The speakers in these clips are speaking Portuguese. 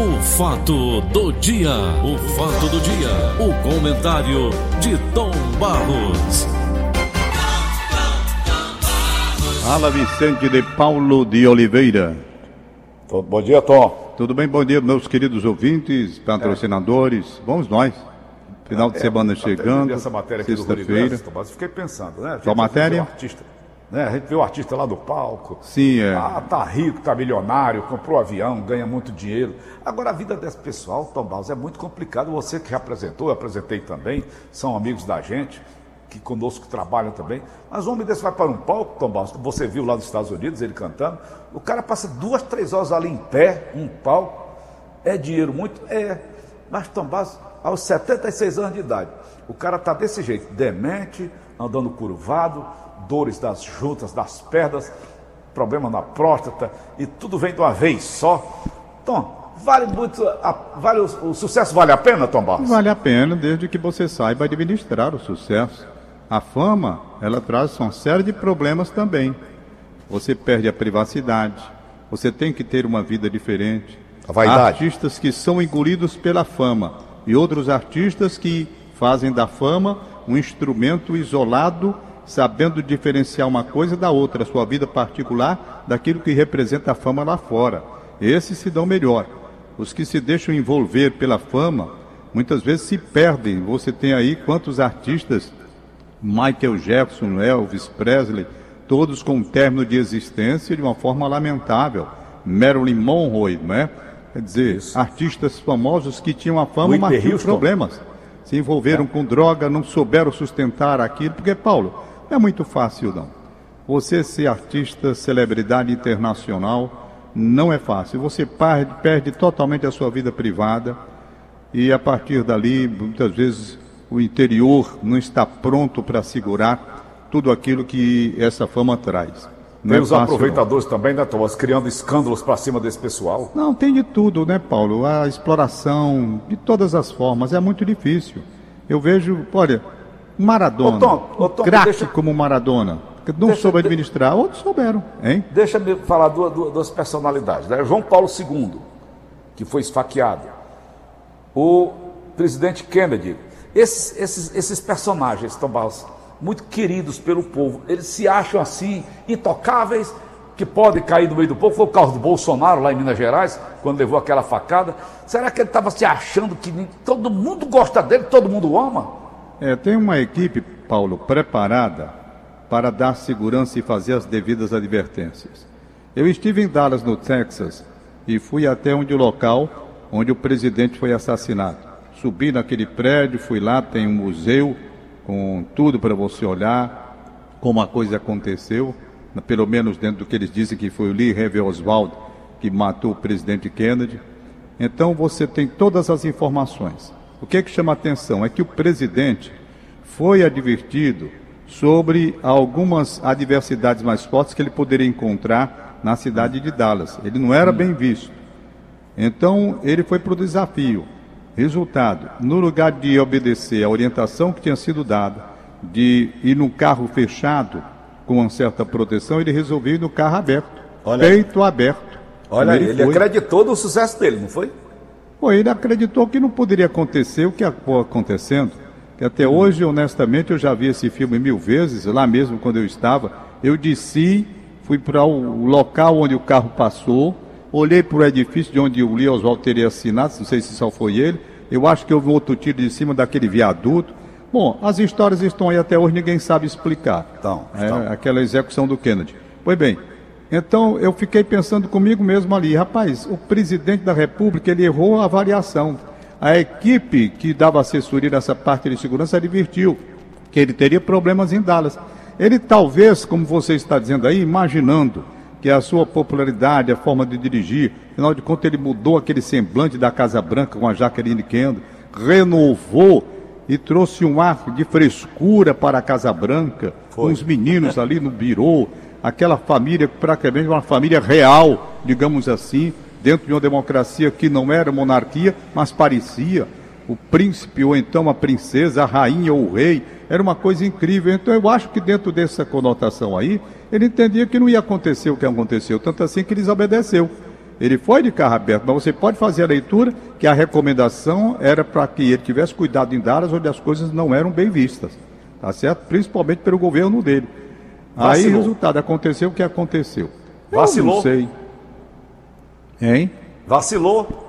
O fato do dia, o fato do dia, o comentário de Tom Barros. Fala Vicente de Paulo de Oliveira. Bom dia, Tom. Tudo bem? Bom dia, meus queridos ouvintes, patrocinadores. Vamos nós. Final de É, semana até chegando. Essa matéria aqui Sexta-feira. Graça, Tomás, eu fiquei pensando, né? A gente Qual matéria? o artista, né? A gente vê o artista lá do palco. Sim, é. Ah, tá rico, tá milionário, comprou avião, ganha muito dinheiro. Agora, a vida desse pessoal, Tom Barros, é muito complicado. Você que representou, eu apresentei também, são amigos da gente, que conosco trabalham também. Mas um homem desse vai para um palco, Tom Barros, que você viu lá nos Estados Unidos, ele cantando. O cara passa duas, três horas ali em pé, um palco. É dinheiro muito? É. Mas Tom Barros, aos 76 anos de idade, o cara tá desse jeito, demente, andando curvado, dores das juntas, das pernas, problema na próstata, e tudo vem de uma vez só. Tom, vale muito, a- vale o, o sucesso vale a pena, Tom Barros? Vale a pena desde que você saiba administrar o sucesso. A fama, ela traz uma série de problemas também. Você perde a privacidade, você tem que ter uma vida diferente. A vaidade. Há artistas que são engolidos pela fama e outros artistas que fazem da fama um instrumento isolado, sabendo diferenciar uma coisa da outra, sua vida particular daquilo que representa a fama lá fora. Esses se dão melhor. Os que se deixam envolver pela fama, muitas vezes se perdem. Você tem aí quantos artistas, Michael Jackson, Elvis Presley, todos com um término de existência de uma forma lamentável. Marilyn Monroe, não é? Quer dizer, artistas famosos que tinham a fama, mas tinham problemas. Se envolveram com droga, não souberam sustentar aquilo, porque, Paulo, é muito fácil, não. Você ser artista, celebridade internacional, não é fácil. Você perde, perde totalmente a sua vida privada e a partir dali, muitas vezes, o interior não está pronto para segurar tudo aquilo que essa fama traz. Não Tem é os fácil, não. aproveitadores também, né, Thomas, criando escândalos para cima desse pessoal. Não, tem de tudo, né, Paulo? A exploração, de todas as formas, é muito difícil. Eu vejo, olha, Maradona, Ô, Tom, ô, Tom, craque deixa- como Maradona, que não Deixa- soube administrar, outros souberam, hein? Deixa-me falar duas, duas- personalidades. Né? João Paulo II, que foi esfaqueado. O presidente Kennedy. Esses, esses, esses personagens, Tom Barros, muito queridos pelo povo, eles se acham assim, intocáveis, que podem cair no meio do povo. Foi o caso do Bolsonaro lá em Minas Gerais, quando levou aquela facada. Será que ele estava se achando que todo mundo gosta dele, todo mundo ama? É, tem uma equipe, Paulo, preparada para dar segurança e fazer as devidas advertências. Eu estive em Dallas, no Texas, e fui até onde o local onde o presidente foi assassinado. Subi naquele prédio, fui lá, tem um museu com tudo para você olhar como a coisa aconteceu, pelo menos dentro do que eles dizem que foi o Lee Harvey Oswald que matou o presidente Kennedy. Então você tem todas as informações. O que é que chama a atenção é que o presidente foi advertido sobre algumas adversidades mais fortes que ele poderia encontrar na cidade de Dallas. Ele não era bem visto. Então ele foi para o desafio. Resultado: no lugar de obedecer à orientação que tinha sido dada, de ir num carro fechado com uma certa proteção, ele resolveu ir no carro aberto, Olha aí. peito aberto. Olha, ele, foi. acreditou no sucesso dele, não foi? Pô, ele acreditou que não poderia acontecer o que acabou acontecendo. Que até hoje, honestamente, eu já vi esse filme mil vezes, lá mesmo quando eu estava. Eu desci, fui para o local onde o carro passou, olhei para o edifício de onde o Lee Oswald teria assinado, não sei se só foi ele. Eu acho que houve um outro tiro de cima daquele viaduto. Bom, as histórias estão aí até hoje, ninguém sabe explicar. Estão, É, estão. aquela execução do Kennedy. Pois bem, então eu fiquei pensando comigo mesmo ali, rapaz, o presidente da República ele errou a avaliação. A equipe que dava assessoria nessa parte de segurança advertiu que ele teria problemas em Dallas. Ele talvez, como você está dizendo aí, imaginando que a sua popularidade, a forma de dirigir, afinal de contas ele mudou aquele semblante da Casa Branca com a Jacqueline Kennedy, renovou e trouxe um ar de frescura para a Casa Branca, com os meninos ali no birô, aquela família praticamente uma família real, digamos assim, dentro de uma democracia que não era monarquia, mas parecia o príncipe ou então a princesa, a rainha ou o rei, era uma coisa incrível. Então eu acho que dentro dessa conotação aí, ele entendia que não ia acontecer o que aconteceu, tanto assim que ele desobedeceu. Ele foi de carro aberto, mas você pode fazer a leitura que a recomendação era para que ele tivesse cuidado em Dallas, onde as coisas não eram bem vistas. Tá certo? Principalmente pelo governo dele. Vacilou. Aí, resultado, aconteceu o que aconteceu. Vacilou? Eu não sei. Hein? Vacilou?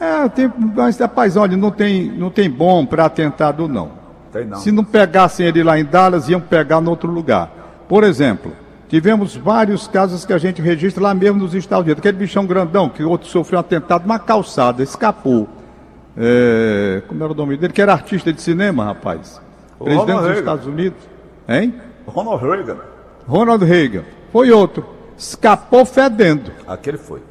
É, tem, mas, rapaz, olha, não tem, não tem bom para atentado, não. Tem não. Se não pegassem ele lá em Dallas, iam pegar em outro lugar. Por exemplo, tivemos vários casos que a gente registra lá mesmo nos Estados Unidos. Aquele bichão grandão que outro sofreu um atentado numa calçada, escapou. É, como era o nome dele? Que era artista de cinema, rapaz. O Presidente Ronald dos Reagan. Estados Unidos. Hein? Ronald Reagan. Ronald Reagan. Foi outro. Escapou fedendo. Aquele foi.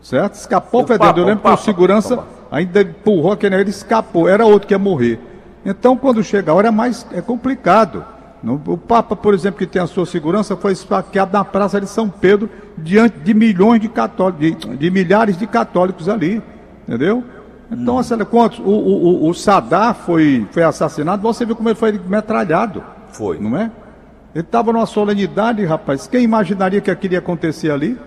Certo? Escapou o fedendo. Papa, Eu lembro que o segurança ainda empurrou aquele, ele escapou. Era outro que ia morrer. Então, quando chega a hora, é mais é complicado. O Papa, por exemplo, que tem a sua segurança, foi esfaqueado na Praça de São Pedro, diante de milhões de católicos, de, de milhares de católicos ali. Entendeu? Então, hum. assim, quantos? O, o, o, Sadar foi, foi assassinado, você viu como ele foi metralhado. Foi. Não é? Ele estava numa solenidade, rapaz. Quem imaginaria que aquilo ia acontecer ali?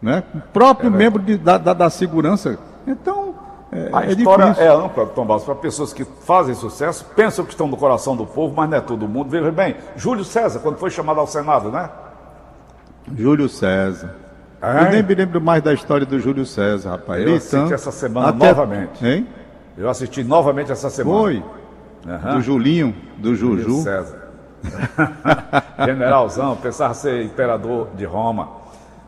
Né? O próprio é membro de, da, da, da segurança. Então, é, a é história difícil. é ampla, Tom Barros, para pessoas que fazem sucesso, pensam que estão no coração do povo, mas não é todo mundo. Veja bem, Júlio César, quando foi chamado ao Senado, né? Júlio César. Eu nem me lembro mais da história do Júlio César, rapaz. Eu assisti então, essa semana até... novamente. Hein? Eu assisti novamente essa semana. Foi. Uhum. Do Julinho, do Juju. Júlio César. Generalzão, pensava ser imperador de Roma.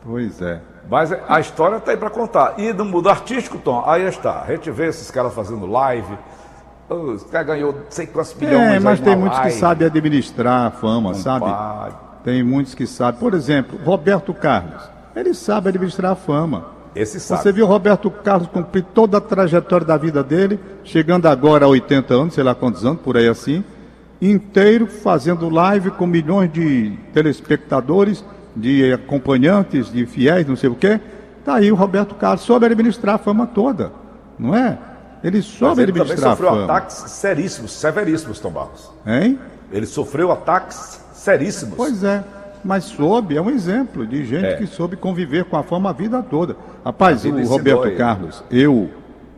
Pois é. Mas a história está aí para contar. E no mundo artístico, Tom, aí está. A gente vê esses caras fazendo live. Os caras ganhou sei quantos milhões. É, mas tem muitos live. que sabem administrar a fama, sabe? Tem muitos que sabem. Por exemplo, Roberto Carlos. Ele sabe administrar a fama. Esse sabe. Você viu Roberto Carlos cumprir toda a trajetória da vida dele, chegando agora a 80 anos, sei lá quantos anos, por aí assim, inteiro fazendo live com milhões de telespectadores de acompanhantes, de fiéis, não sei o quê. Está aí o Roberto Carlos, soube administrar a fama toda, não é? Ele soube ele administrar a fama. Ele sofreu ataques seríssimos, severíssimos, Tom Barros. Hein? Ele sofreu ataques seríssimos. Pois é, mas soube, é um exemplo de gente é. que soube conviver com a fama a vida toda. Rapaz, o Roberto Carlos, eu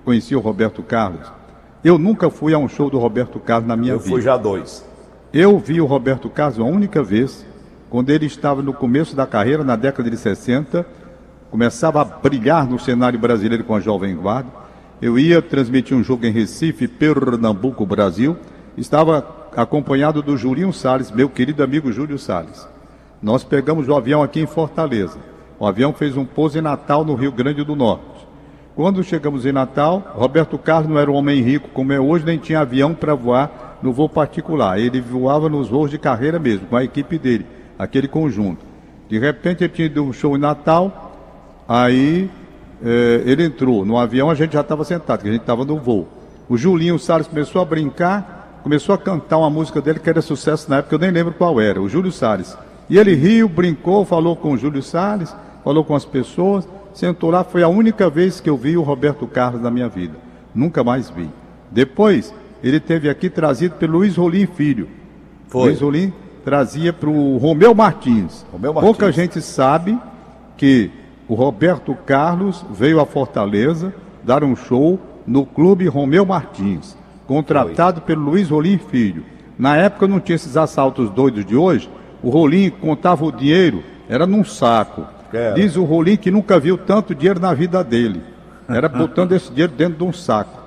conheci o Roberto Carlos, eu nunca fui a um show do Roberto Carlos na minha eu vida. Eu fui já dois. Eu vi o Roberto Carlos a única vez quando ele estava no começo da carreira, na década de 60, começava a brilhar no cenário brasileiro com a Jovem Guarda. Eu ia transmitir um jogo em Recife, Pernambuco, Brasil. Estava acompanhado do Julinho Salles, meu querido amigo Júlio Salles. Nós pegamos o avião aqui em Fortaleza. O avião fez um pouso em Natal, no Rio Grande do Norte. Quando chegamos em Natal, Roberto Carlos não era um homem rico como é hoje, nem tinha avião para voar no voo particular. Ele voava nos voos de carreira mesmo, com a equipe dele aquele conjunto. De repente ele tinha ido um show em Natal, aí eh, ele entrou no avião, a gente já estava sentado, que a gente estava no voo. O Julinho Salles começou a brincar, começou a cantar uma música dele que era sucesso na época, eu nem lembro qual era, o Júlio Salles. E ele riu, brincou, falou com o Júlio Salles, falou com as pessoas, sentou lá, foi a única vez que eu vi o Roberto Carlos na minha vida. Nunca mais vi. Depois, ele teve aqui trazido pelo Luiz Rolim Filho. Foi. Luiz Rolim trazia para o Romeu Martins. Romeu Martins. Pouca gente sabe que o Roberto Carlos veio a Fortaleza dar um show no Clube Romeu Martins, contratado Foi. pelo Luiz Rolim Filho. Na época não tinha esses assaltos doidos de hoje. O Rolim contava o dinheiro, era num saco. Diz o Rolim que nunca viu tanto dinheiro na vida dele. Era botando esse dinheiro dentro de um saco.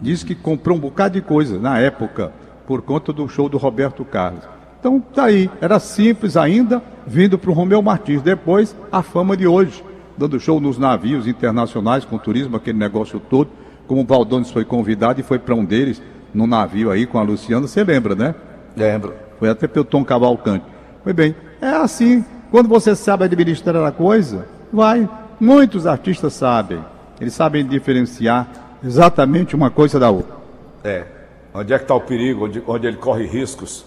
Diz que comprou um bocado de coisa na época, por conta do show do Roberto Carlos. Então tá aí, era simples ainda, vindo para o Romeu Martins. Depois, a fama de hoje, dando show nos navios internacionais com turismo, aquele negócio todo. Como o Valdones foi convidado e foi para um deles, no navio aí com a Luciana, você lembra, né? Lembro. Foi até pelo Tom Cavalcante. Foi bem, é assim, quando você sabe administrar a coisa, vai. Muitos artistas sabem, eles sabem diferenciar exatamente uma coisa da outra. É, onde é que está o perigo, onde, onde ele corre riscos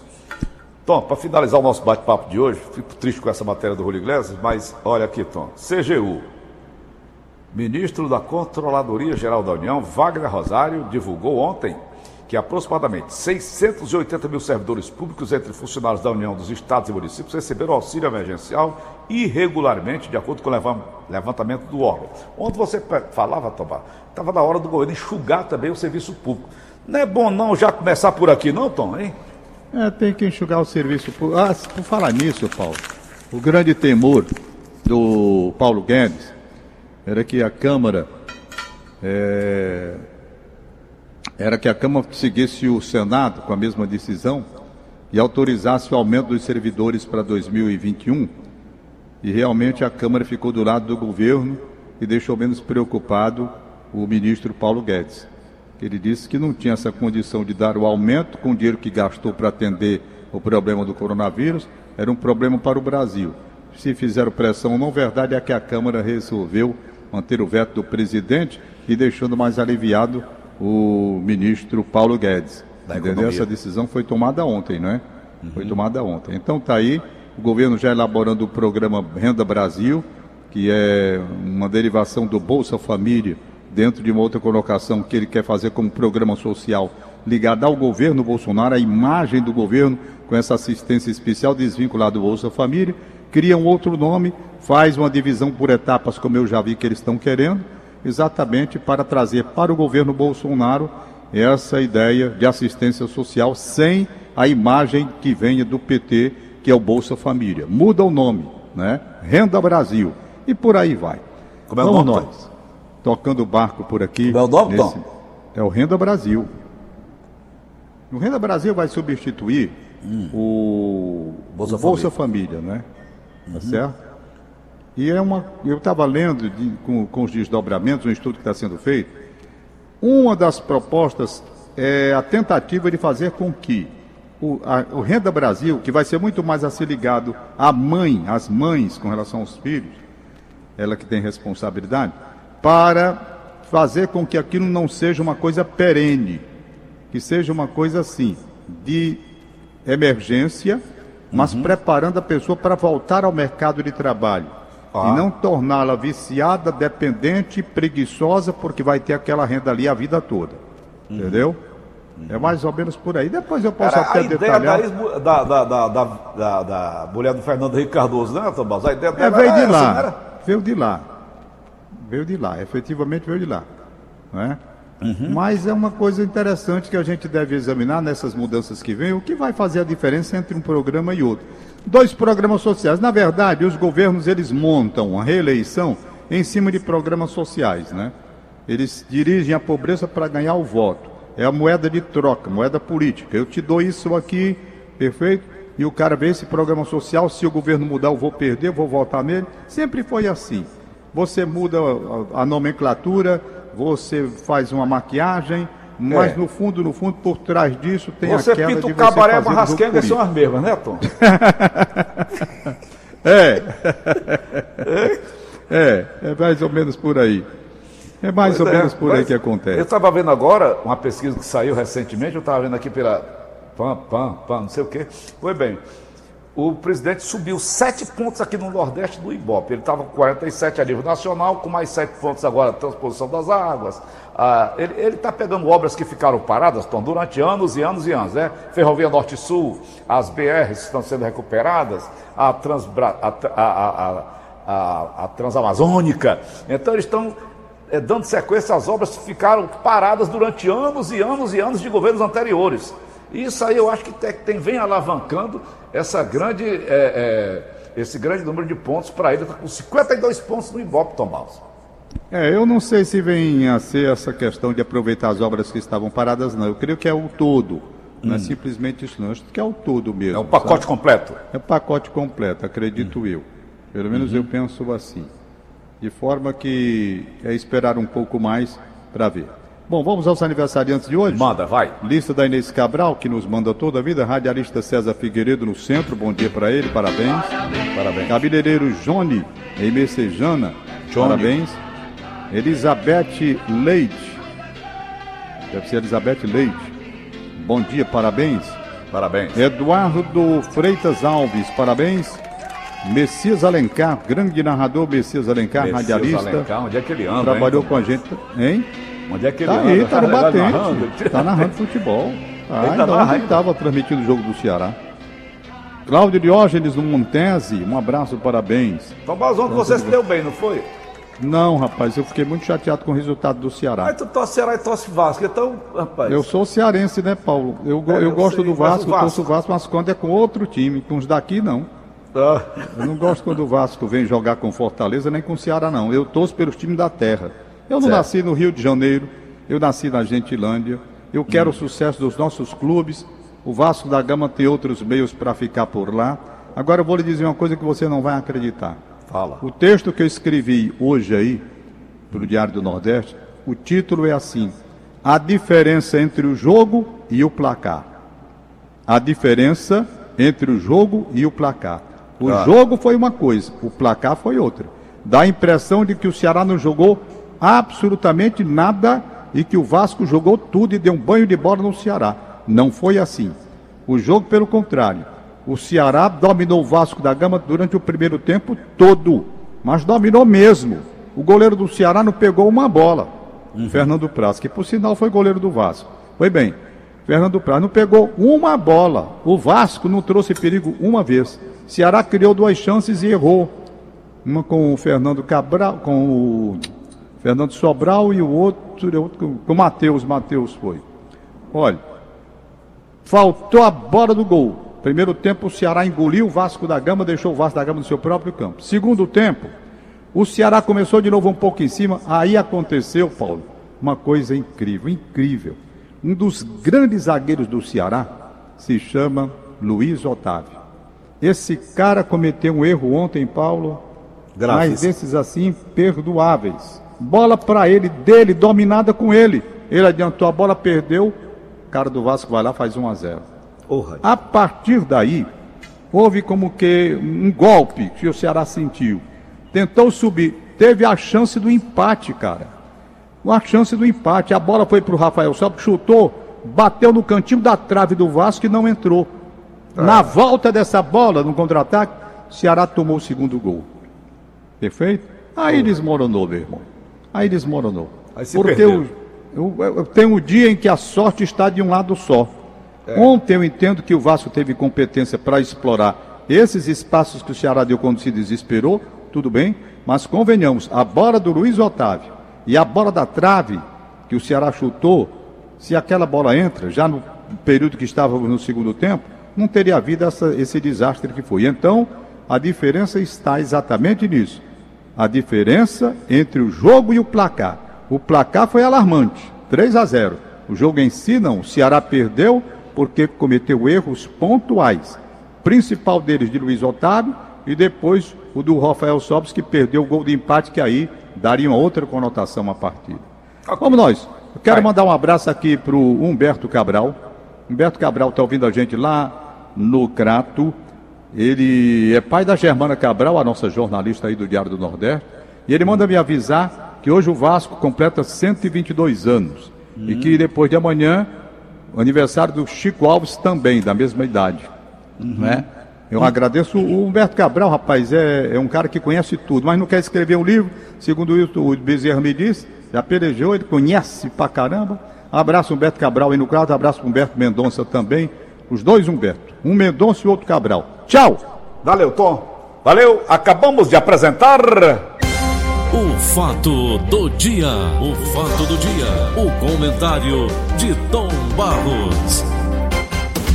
Tom, para finalizar o nosso bate-papo de hoje, fico triste com essa matéria do Rui Iglesias, mas olha aqui, Tom. CGU. Ministro da Controladoria Geral da União, Wagner Rosário, divulgou ontem que aproximadamente 680 mil servidores públicos, entre funcionários da União dos Estados e municípios, receberam auxílio emergencial irregularmente, de acordo com o levantamento do órgão. Onde você falava, Tomás, estava na hora do governo enxugar também o serviço público. Não é bom não já começar por aqui, não, Tom, hein? É, tem que enxugar o serviço público. Ah, por falar nisso, Paulo, o grande temor do Paulo Guedes era que a Câmara é, era que a Câmara seguisse o Senado com a mesma decisão e autorizasse o aumento dos servidores para 2021. E realmente a Câmara ficou do lado do governo e deixou menos preocupado o ministro Paulo Guedes. Ele disse que não tinha essa condição de dar o aumento com o dinheiro que gastou para atender o problema do coronavírus, era um problema para o Brasil. Se fizeram pressão, não verdade é que a Câmara resolveu manter o veto do presidente e deixando mais aliviado o ministro Paulo Guedes. Entendeu? Essa decisão foi tomada ontem, não é? Uhum. Foi tomada ontem. Então está aí, o governo já elaborando o programa Renda Brasil, que é uma derivação do Bolsa Família, dentro de uma outra colocação que ele quer fazer como programa social ligado ao governo Bolsonaro, a imagem do governo com essa assistência especial desvinculada do Bolsa Família, cria um outro nome, faz uma divisão por etapas, como eu já vi que eles estão querendo, exatamente para trazer para o governo Bolsonaro essa ideia de assistência social sem a imagem que venha do PT, que é o Bolsa Família. Muda o nome, né? Renda Brasil. E por aí vai. Como é o nome? Nós, tocando o barco por aqui. Como é o nome, nesse... É o Renda Brasil. O Renda Brasil vai substituir hum. o Bolsa, Bolsa Família. Família, né? Tá uhum. certo? E é uma, eu estava lendo de, com, com os desdobramentos, um estudo que está sendo feito. Uma das propostas é a tentativa de fazer com que o, a, o Renda Brasil, que vai ser muito mais a ser ligado à mãe, às mães com relação aos filhos, ela que tem responsabilidade, para fazer com que aquilo não seja uma coisa perene, que seja uma coisa assim, de emergência, mas uhum. preparando a pessoa para voltar ao mercado de trabalho. Ah. E não torná-la viciada, dependente, preguiçosa, porque vai ter aquela renda ali a vida toda. Uhum. Entendeu? Uhum. É mais ou menos por aí. Depois eu posso Era até a detalhar. Ideia da, da, da, da, da, mulher do Fernando Henrique Cardoso, né, Tomás? A ideia é, veio de lá. Era... Veio de lá. Veio de lá. Efetivamente veio de lá. É? Uhum. Mas é uma coisa interessante que a gente deve examinar nessas mudanças que vêm, o que vai fazer a diferença entre um programa e outro dois programas sociais. Na verdade, os governos eles montam a reeleição em cima de programas sociais, né? Eles dirigem a pobreza para ganhar o voto. É a moeda de troca, moeda política. Eu te dou isso aqui, perfeito? E o cara vê esse programa social, se o governo mudar, eu vou perder, vou votar nele. Sempre foi assim. Você muda a nomenclatura, você faz uma maquiagem, mas é. no fundo, no fundo, por trás disso tem você a queda pinta o cabaré e a rasquenga são as mesmas, né, Tom? é. é. É mais ou menos por aí. É mais pois ou é, menos por aí que acontece. Eu estava vendo agora uma pesquisa que saiu recentemente, eu estava vendo aqui pela PAN, PAN, PAN, não sei o quê. Foi bem o presidente subiu sete pontos aqui no Nordeste do Ibope. Ele estava com 47 a nível nacional, com mais sete pontos agora, transposição das águas. Ah, ele está pegando obras que ficaram paradas, durante anos e anos e anos, né? Ferrovia Norte-Sul, as BRs estão sendo recuperadas, a, Transbra, a, a, a, a Transamazônica. Então eles estão é, dando sequência às obras que ficaram paradas durante anos e anos e anos de governos anteriores. Isso aí eu acho que tem, vem alavancando essa grande, é, é, esse grande número de pontos para ele. Está com 52 pontos no Ibope, Tomás. É, eu não sei se vem a ser essa questão de aproveitar as obras que estavam paradas, não. Eu creio que é o todo. Não é hum. simplesmente isso, não. Acho que é o todo mesmo. É o pacote sabe? completo? É o pacote completo, acredito hum. eu. Pelo menos uhum. eu penso assim. De forma que é esperar um pouco mais para ver. Bom, vamos aos aniversariantes de hoje? Manda, vai. Lista da Inês Cabral, que nos manda toda a vida. Radialista César Figueiredo no centro, bom dia para ele, parabéns. Parabéns. Cabeleireiro Johnny, em Messejana, Johnny. parabéns. Elizabeth Leite, deve ser Elizabeth Leite, bom dia, parabéns. Parabéns. Eduardo Freitas Alves, parabéns. Messias Alencar, grande narrador Messias Alencar, Messias radialista. Alencar, onde é que ele anda? Trabalhou hein? com a gente, hein? Onde é que ele Tá aí, tá no batente. narrando? Tá narrando futebol. Tá, Ele tá ainda estava transmitindo o jogo do Ceará. Cláudio Diógenes no Montese, um abraço, parabéns. Barros, ontem você se deu bem, não foi? Não, rapaz, eu fiquei muito chateado com o resultado do Ceará. Mas tu torce Ceará e torce Vasco, então, rapaz. Eu sou cearense, né, Paulo? Eu, É, eu eu gosto sei, do Vasco, Vasco? torço o Vasco, mas quando é com outro time, com os daqui não. Ah, Eu não gosto quando o Vasco vem jogar com Fortaleza nem com o Ceará, não. Eu torço pelos times da terra. Eu não Certo. nasci no Rio de Janeiro, eu nasci na Gentilândia. Eu quero o sucesso dos nossos clubes. O Vasco da Gama tem outros meios para ficar por lá. Agora eu vou lhe dizer uma coisa que você não vai acreditar. fala. O texto que eu escrevi hoje aí, para o Diário do Nordeste, o título é assim: A diferença entre o jogo e o placar. A diferença entre o jogo e o placar. O Ah. jogo foi uma coisa, o placar foi outra. Dá a impressão de que o Ceará não jogou absolutamente nada e que o Vasco jogou tudo e deu um banho de bola no Ceará. Não foi assim. O jogo, pelo contrário, o Ceará dominou o Vasco da Gama durante o primeiro tempo todo, mas dominou mesmo. O goleiro do Ceará não pegou uma bola. Fernando Praz, que por sinal foi goleiro do Vasco. Foi bem. Fernando Praz não pegou uma bola. O Vasco não trouxe perigo uma vez. Ceará criou duas chances e errou. Uma com o Fernando Cabral, com o Fernando Sobral e o outro, outro com o Matheus. Matheus foi. Olha, faltou a bola do gol. Primeiro tempo, o Ceará engoliu o Vasco da Gama, deixou o Vasco da Gama no seu próprio campo. Segundo tempo, o Ceará começou de novo um pouco em cima. Aí aconteceu, Paulo, uma coisa incrível, incrível. Um dos grandes zagueiros do Ceará se chama Luiz Otávio. Esse cara cometeu um erro ontem, Paulo, mas Graças. desses assim perdoáveis. Bola para ele, dele, dominada com ele. Ele adiantou a bola, perdeu. O cara do Vasco vai lá faz 1 a 0. Porra. A partir daí, houve como que um golpe que o Ceará sentiu. Tentou subir, teve a chance do empate, cara. Uma chance do empate. A bola foi para o Rafael Sobis, chutou, bateu no cantinho da trave do Vasco e não entrou. Na volta dessa bola, no contra-ataque, Ceará tomou o segundo gol. Perfeito? Aí desmoronou, meu irmão. Aí desmoronou. Aí se Porque eu, eu, eu tenho um dia em que a sorte está de um lado só. Ontem eu entendo que o Vasco teve competência para explorar esses espaços que o Ceará deu quando se desesperou, tudo bem, mas convenhamos, a bola do Luiz Otávio e a bola da trave que o Ceará chutou, se aquela bola entra, já no período que estávamos no segundo tempo, não teria havido essa- esse desastre que foi. Então, a diferença está exatamente nisso. A diferença entre o jogo e o placar. O placar foi alarmante, 3 a 0. O jogo em si não, o Ceará perdeu porque cometeu erros pontuais. Principal deles de Luiz Otávio e depois o do Rafael Sobis que perdeu o gol de empate que aí daria uma outra conotação à partida. Vamos nós. Eu quero Vai. mandar um abraço aqui para o Humberto Cabral. Humberto Cabral está ouvindo a gente lá no Crato. Ele é pai da Germana Cabral, a nossa jornalista aí do Diário do Nordeste. E ele manda me avisar que hoje o Vasco completa 122 anos. E que depois de amanhã, o aniversário do Chico Alves também, da mesma idade. Né? Eu agradeço. O Humberto Cabral, rapaz, é, é um cara que conhece tudo, mas não quer escrever um livro. Segundo isso, o Bezerra me disse, já pelejou, ele conhece pra caramba. Abraço Humberto Cabral aí no Crato, abraço Humberto Mendonça também. Os dois Humberto. Um Mendonça e o outro Cabral. Tchau! Valeu, Tom. Valeu. Acabamos de apresentar. O fato do dia. O fato do dia. O comentário de Tom Barros.